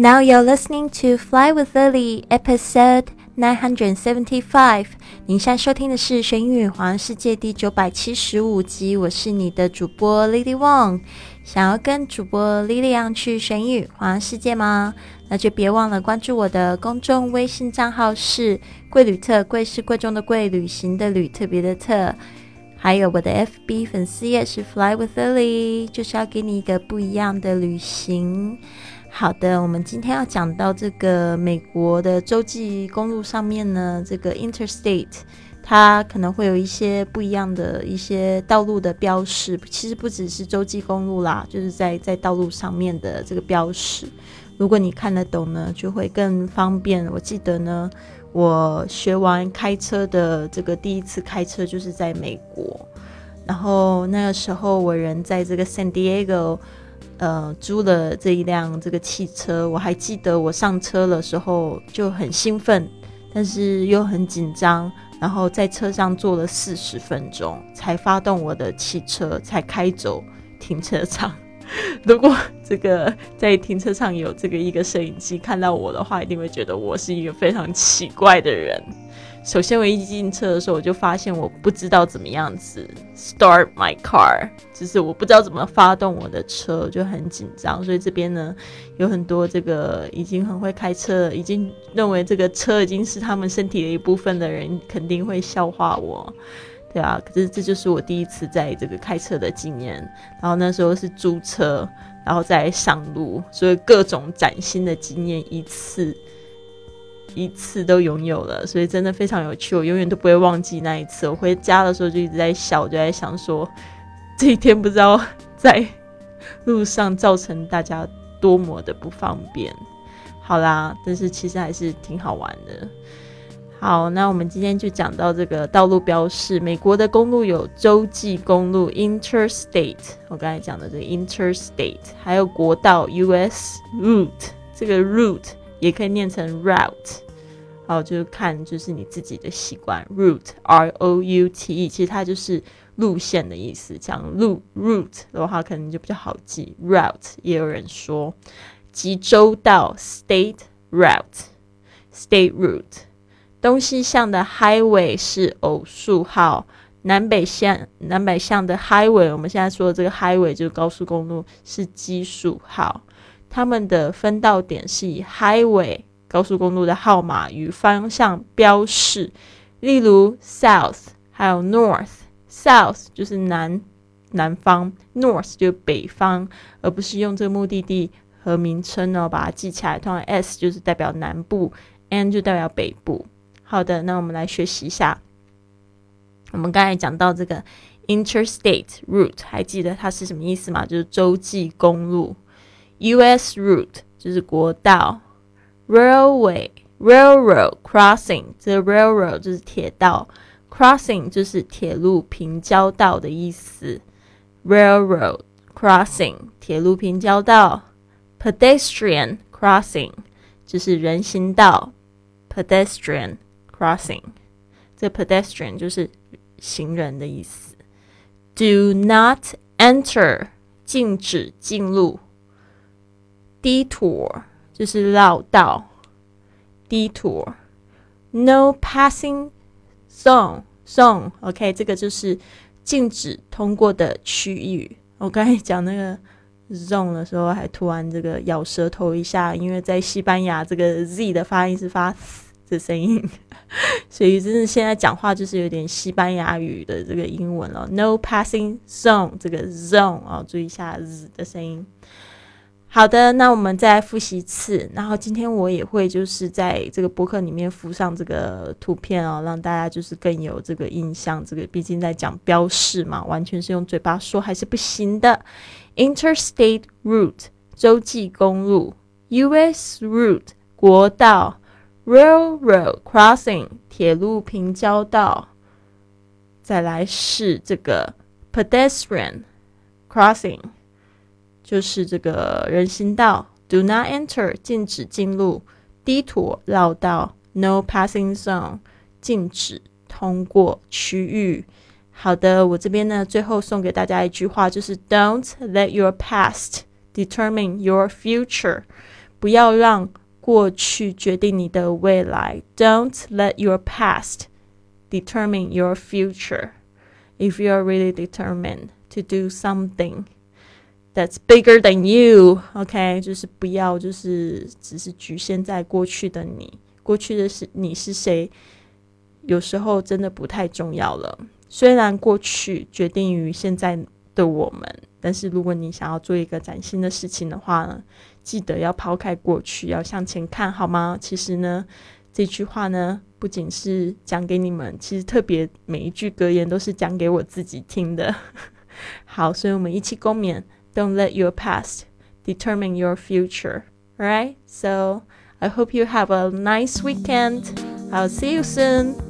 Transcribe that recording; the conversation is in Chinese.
Now you're listening to Fly with Lily, episode nine hundred seventy-five。您现在收听的是《学英语环世界》第九百七十五集。我是你的主播 Lily Wong。想要跟主播 Lily 一样去学英语环世界吗？那就别忘了关注我的公众微信账号是“贵旅特”，贵是贵重的贵，旅行的旅，特别的特。还有我的 FB 粉丝页是 Fly with Lily，就是要给你一个不一样的旅行。好的，我们今天要讲到这个美国的洲际公路上面呢，这个 Interstate，它可能会有一些不一样的一些道路的标识。其实不只是洲际公路啦，就是在在道路上面的这个标识。如果你看得懂呢，就会更方便。我记得呢，我学完开车的这个第一次开车就是在美国，然后那个时候我人在这个 San Diego。呃，租了这一辆这个汽车，我还记得我上车的时候就很兴奋，但是又很紧张，然后在车上坐了四十分钟才发动我的汽车，才开走停车场。如果这个在停车场有这个一个摄影机看到我的话，一定会觉得我是一个非常奇怪的人。首先，我一进车的时候，我就发现我不知道怎么样子 start my car，就是我不知道怎么发动我的车，就很紧张。所以这边呢，有很多这个已经很会开车，已经认为这个车已经是他们身体的一部分的人，肯定会笑话我，对啊。可是这就是我第一次在这个开车的经验。然后那时候是租车，然后再上路，所以各种崭新的经验一次。一次都拥有了，所以真的非常有趣，我永远都不会忘记那一次。我回家的时候就一直在笑，就在想说，这一天不知道 在路上造成大家多么的不方便。好啦，但是其实还是挺好玩的。好，那我们今天就讲到这个道路标示。美国的公路有洲际公路 （Interstate），我刚才讲的这个 Interstate，还有国道 （U.S. Route）。这个 Route。也可以念成 route，好，就是看就是你自己的习惯。route，r o u t e，其实它就是路线的意思。讲路 route 的话，可能就比较好记。route 也有人说，及州道 state route，state route。东西向的 highway 是偶数号，南北向南北向的 highway，我们现在说的这个 highway 就是高速公路，是奇数号。他们的分道点是以 highway 高速公路的号码与方向标示，例如 south 还有 north，south 就是南南方，north 就是北方，而不是用这个目的地和名称呢把它记起来。通常 s 就是代表南部，n 就代表北部。好的，那我们来学习一下。我们刚才讲到这个 interstate route，还记得它是什么意思吗？就是洲际公路。U.S. route 就是国道，railway railroad crossing 这 railroad 就是铁道，crossing 就是铁路平交道的意思，railroad crossing 铁路平交道，pedestrian crossing 就是人行道，pedestrian crossing 这 pedestrian 就是行人的意思，do not enter 禁止进入。Detour 就是绕道，Detour，No passing zone zone，OK，这个就是禁止通过的区域。我刚才讲那个 zone 的时候，还突然这个咬舌头一下，因为在西班牙这个 z 的发音是发的声音，所以真的现在讲话就是有点西班牙语的这个英文了。No passing zone，这个 zone 啊，注意一下 z 的声音。好的，那我们再复习一次。然后今天我也会就是在这个博客里面附上这个图片哦，让大家就是更有这个印象。这个毕竟在讲标示嘛，完全是用嘴巴说还是不行的。Interstate route 洲际公路，U.S. route 国道，Railroad crossing 铁路平交道。再来是这个 pedestrian crossing。就是这个人行道，Do not enter，禁止进入低土绕道；No passing zone，禁止通过区域。好的，我这边呢，最后送给大家一句话，就是 Don't let your past determine your future，不要让过去决定你的未来。Don't let your past determine your future. If you are really determined to do something that's bigger than you, OK，就是不要就是只是局限在过去的你，过去的是你是谁，有时候真的不太重要了。虽然过去决定于现在的我们，但是如果你想要做一个崭新的事情的话呢， 记得要抛开过去，要向前看，好吗？其实呢，这句话呢。不仅是讲给你们，其实特别每一句格言都是讲给我自己听的。好，所以我们一起共勉：Don't let your past determine your future. Alright, so I hope you have a nice weekend. I'll see you soon.